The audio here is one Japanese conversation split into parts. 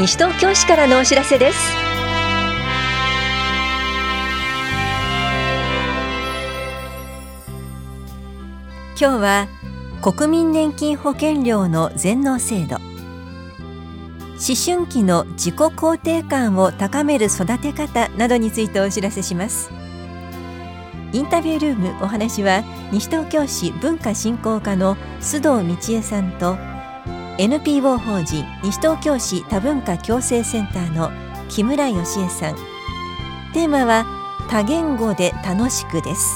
西東京市からのお知らせです。今日は国民年金保険料の全納制度。思春期の自己肯定感を高める育て方などについてお知らせします。インタビュールームお話は西東京市文化振興課の須藤道恵さんと NPO 法人西東京市多文化共生センターの木村義恵さん。テーマは多言語で楽しくです。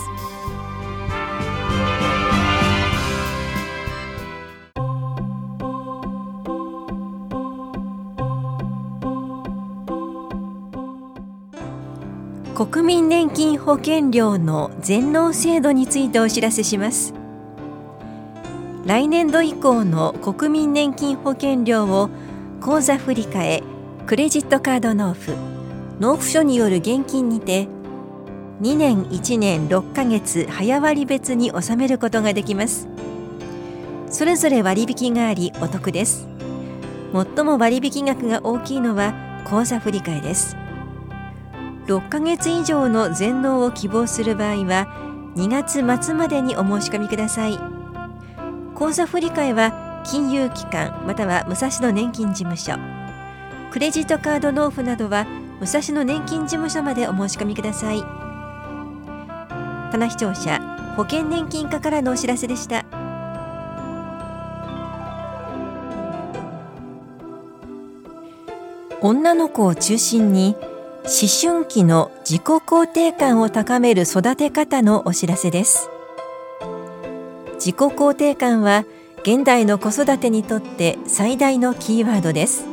国民年金保険料の全納制度についてお知らせします。来年度以降の国民年金保険料を口座振替クレジットカード納付納付書による現金にて2年1年6ヶ月早割別に納めることができます。それぞれ割引がありお得です。最も割引額が大きいのは口座振替です。6ヶ月以上の全納を希望する場合は2月末までにお申し込みください。口座振替は金融機関または武蔵野年金事務所。クレジットカード納付などは武蔵野年金事務所までお申し込みください。棚視聴者保険年金課からのお知らせでした。女の子を中心に思春期の自己肯定感を高める育て方のお知らせです。自己肯定感は現代の子育てにとって最大のキーワードです。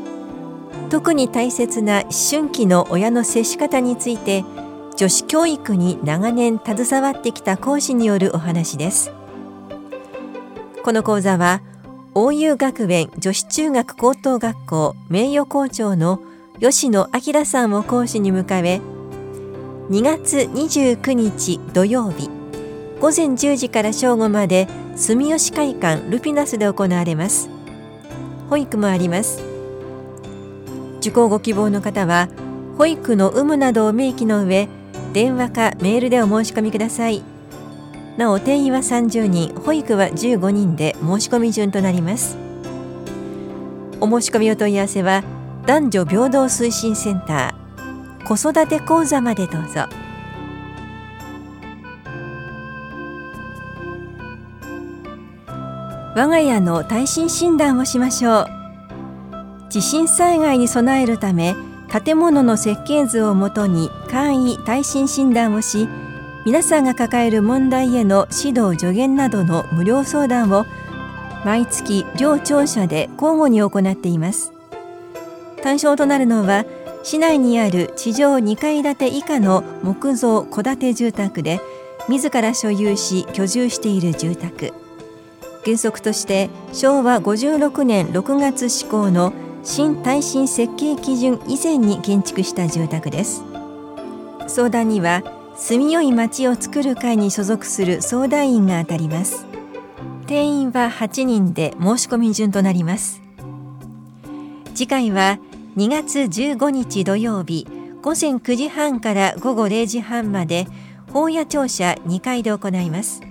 特に大切な思春期の親の接し方について女子教育に長年携わってきた講師によるお話です。この講座は大遊学園女子中学高等学校名誉校長の吉野明さんを講師に迎え2月29日土曜日午前10時から正午まで住吉会館ルピナスで行われます。保育もあります。受講ご希望の方は保育の有無などを明記の上電話かメールでお申し込みください。なお定員は30人保育は15人で申し込み順となります。お申し込みお問い合わせは男女平等推進センター子育て講座までどうぞ。我が家の耐震診断をしましょう。地震災害に備えるため建物の設計図をもとに簡易耐震診断をし皆さんが抱える問題への指導助言などの無料相談を毎月両庁舎で交互に行っています。対象となるのは市内にある地上2階建て以下の木造戸建て住宅で自ら所有し居住している住宅。原則として昭和56年6月施行の新耐震設計基準以前に建築した住宅です。相談には住みよい町を作る会に所属する相談員が当たります。定員は8人で申し込み順となります。次回は2月15日土曜日午前9時半から午後0時半まで法屋庁舎2階で行います。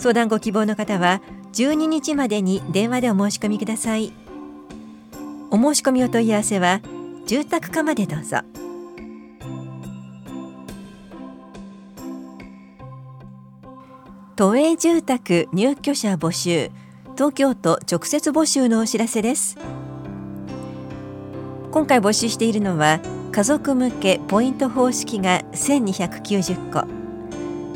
相談ご希望の方は12日までに電話でお申し込みください。お申し込みお問い合わせは住宅課までどうぞ。都営住宅入居者募集東京都直接募集のお知らせです。今回募集しているのは家族向けポイント方式が1290個。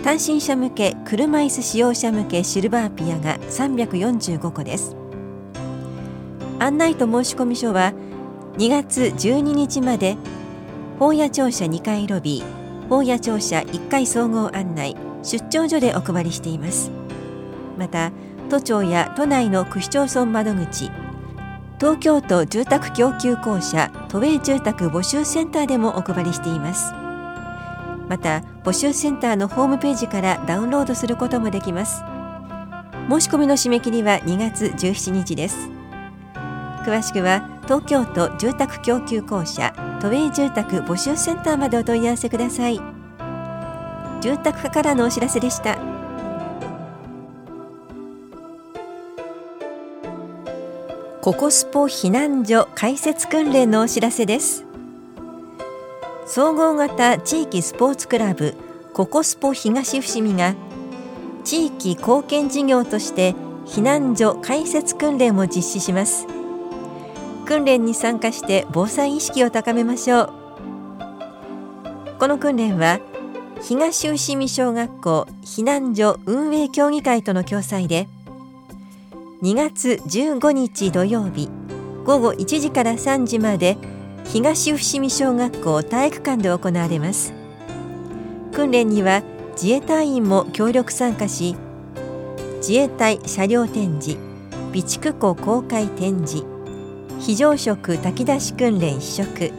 単身者向け車椅子使用者向けシルバーピアが345個です。案内と申込書は2月12日まで法屋庁舎2階ロビー法屋庁舎1階総合案内出張所でお配りしています。また都庁や都内の区市町村窓口東京都住宅供給公社都営住宅募集センターでもお配りしています。また募集センターのホームページからダウンロードすることもできます。申し込みの締め切りは2月17日です。詳しくは東京都住宅供給公社都営住宅募集センターまでお問い合わせください。住宅課からのお知らせでした。ココスポ避難所開設訓練のお知らせです。総合型地域スポーツクラブココスポ東伏見が地域貢献事業として避難所開設訓練を実施します。訓練に参加して防災意識を高めましょう。この訓練は東伏見小学校避難所運営協議会との共催で2月15日土曜日午後1時から3時まで東伏見小学校体育館で行われます。訓練には自衛隊員も協力参加し自衛隊車両展示備蓄庫公開展示非常食炊き出し訓練試食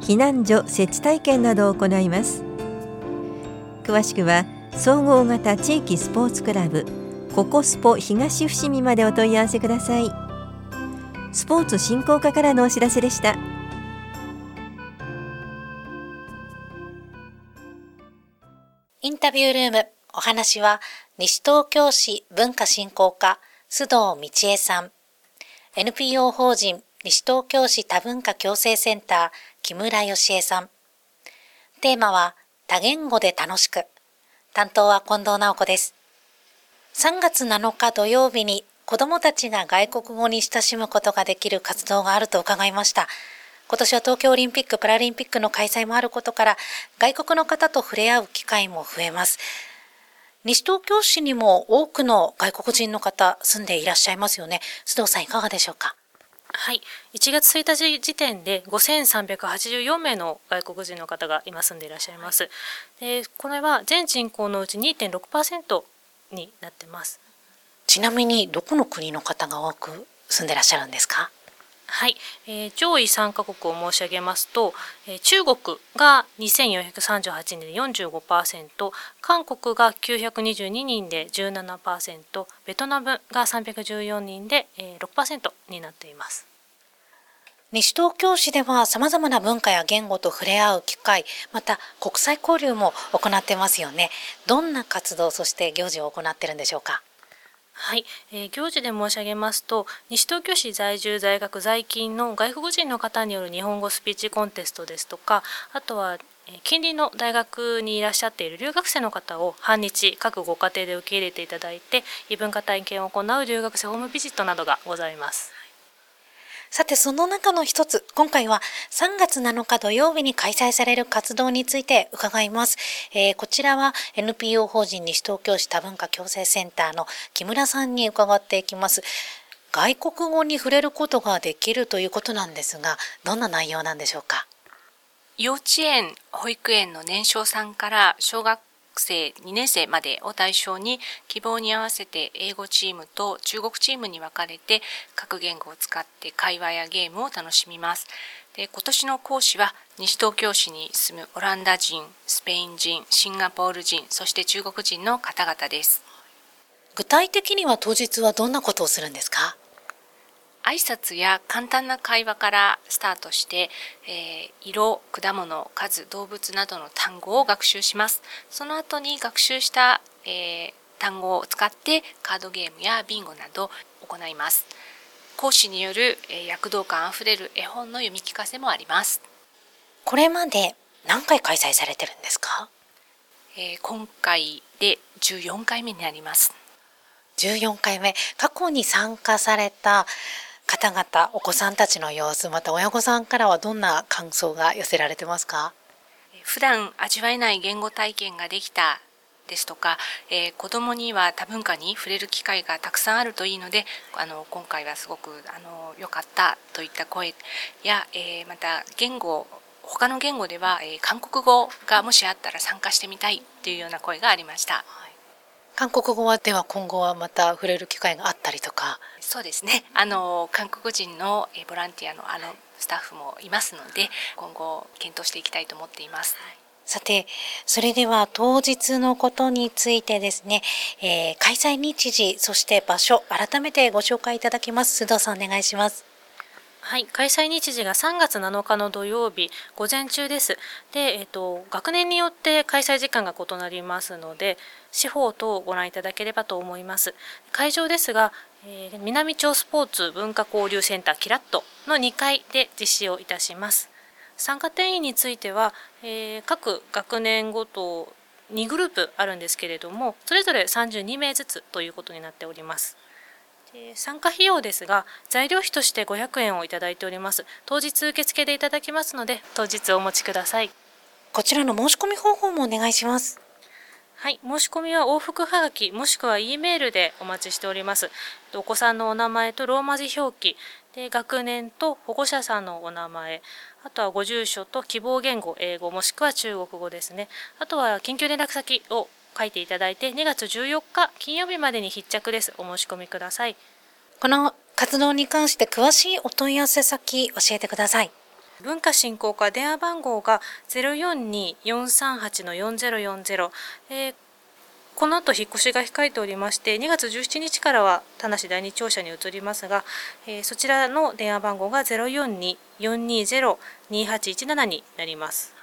避難所設置体験などを行います。詳しくは総合型地域スポーツクラブココスポ東伏見までお問い合わせください。スポーツ振興課からのお知らせでした。インタビュールーム。お話は西東京市文化振興課須藤道恵さん。NPO 法人西東京市多文化共生センター木村義恵さん。テーマは多言語で楽しく。担当は近藤直子です。3月7日土曜日に子供たちが外国語に親しむことができる活動があると伺いました。今年は東京オリンピック・パラリンピックの開催もあることから、外国の方と触れ合う機会も増えます。西東京市にも多くの外国人の方住んでいらっしゃいますよね。須藤さんいかがでしょうか？はい、1月1日時点で5384名の外国人の方が今住んでいらっしゃいます。でこれは全人口のうち2.6%になってますちなみにどこの国の方が多く住んでらっしゃるんですか？はい、えー、上位3カ国を申し上げますと、えー、中国が2438人で45%韓国が922人で17%ベトナムが314人で、えー、6%になっています西東京市では様々な文化や言語と触れ合う機会、また国際交流も行ってますよね。どんな活動、そして行事を行ってるんでしょうか？はい、えー、行事で申し上げますと西東京市在住在学在勤の外国人の方による日本語スピーチコンテストですとかあとは近隣の大学にいらっしゃっている留学生の方を半日各ご家庭で受け入れていただいて異文化体験を行う留学生ホームビジットなどがございます。さて、その中の一つ、今回は3月7日土曜日に開催される活動について伺います。えー、こちらは NPO 法人西東京市多文化共生センターの木村さんに伺っていきます。外国語に触れることができるということなんですが、どんな内容なんでしょうか？幼稚園、保育園の年少さんから小学生2年生までを対象に希望に合わせて英語チームと中国チームに分かれて各言語を使って会話やゲームを楽しみます。で今年の講師は西東京市に住むオランダ人、スペイン人、シンガポール人、そして中国人の方々です。具体的には当日はどんなことをするんですか？挨拶や簡単な会話からスタートして、えー、色、果物、数、動物などの単語を学習します。その後に学習した、えー、単語を使ってカードゲームやビンゴなど行います。講師による、えー、躍動感あふれる絵本の読み聞かせもあります。これまで何回開催されてるんですか、えー、今回で14回目になります。14回目過去に参加された方々お子さんたちの様子また親御さんからはどんな感想が寄せられてますか？普段味わえない言語体験ができたですとか、えー、子どもには多文化に触れる機会がたくさんあるといいのであの今回はすごくあの良かったといった声や、えー、また言語他の言語では、えー、韓国語がもしあったら参加してみたいというような声がありました。韓国語はでは今後はまた触れる機会があったりとかそうですねあの韓国人のボランティアのあのスタッフもいますので今後検討していきたいと思っています。さて、それでは当日のことについてですね、えー、開催日時、そして場所、改めてご紹介いただきます。須藤さんお願いします。はい、開催日時が3月7日の土曜日午前中です。で、えっ、と学年によって開催時間が異なりますので、司法等をご覧いただければと思います。会場ですが、えー、南町スポーツ文化交流センターキラットの2階で実施をいたします。参加定員については、えー、各学年ごと2グループあるんですけれども、それぞれ32名ずつということになっております。参加費用ですが材料費として500円をいただいております。当日受付でいただきますので当日お持ちください。こちらの申し込み方法もお願いします。はい、申し込みは往復はがきもしくは E メールでお待ちしております。お子さんのお名前とローマ字表記。で学年と保護者さんのお名前。あとはご住所と希望言語英語もしくは中国語ですね。あとは緊急連絡先を書いていただいて2月14日金曜日までに必着です。お申し込みください。この活動に関して詳しいお問い合わせ先教えてください。文化振興課電話番号が042-438-4040、えー、この後引っ越しが控えておりまして2月17日からは田無第二庁舎に移りますが、えー、そちらの電話番号が042-420-2817になります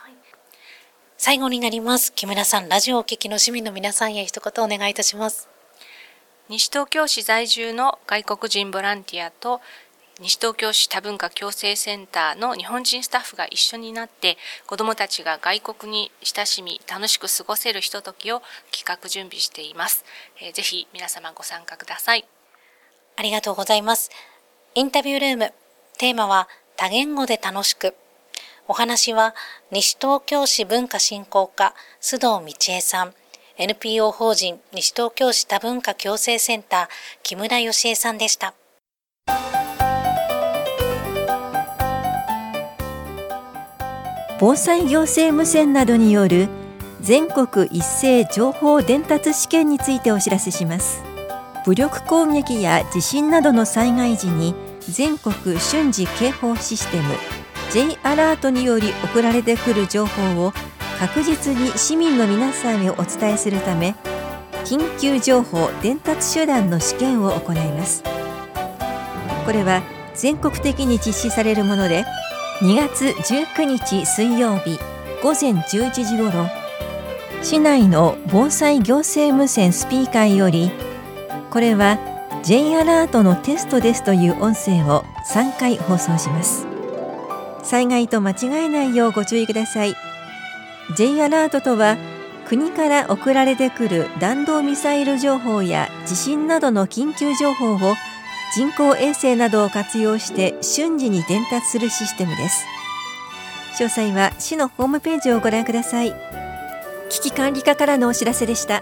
最後になります。木村さん、ラジオをお聞きの市民の皆さんへ一言お願いいたします。西東京市在住の外国人ボランティアと西東京市多文化共生センターの日本人スタッフが一緒になって子どもたちが外国に親しみ楽しく過ごせるひとときを企画準備しています、えー、ぜひ皆様ご参加ください。ありがとうございます。インタビュールーム。テーマは多言語で楽しくお話は西東京市文化振興課須藤道恵さん、NPO 法人西東京市多文化共生センター木村義恵さんでした。防災行政無線などによる全国一斉情報伝達試験についてお知らせします武力攻撃や地震などの災害時に全国瞬時警報システム J アラートにより送られてくる情報を確実に市民の皆さんにお伝えするため緊急情報伝達手段の試験を行います。これは全国的に実施されるもので2月19日水曜日午前11時ごろ市内の防災行政無線スピーカーよりこれは J アラートのテストですという音声を3回放送します。災害と間違えないようご注意ください。J アラートとは国から送られてくる弾道ミサイル情報や地震などの緊急情報を人工衛星などを活用して瞬時に伝達するシステムです。詳細は市のホームページをご覧ください。危機管理課からのお知らせでした。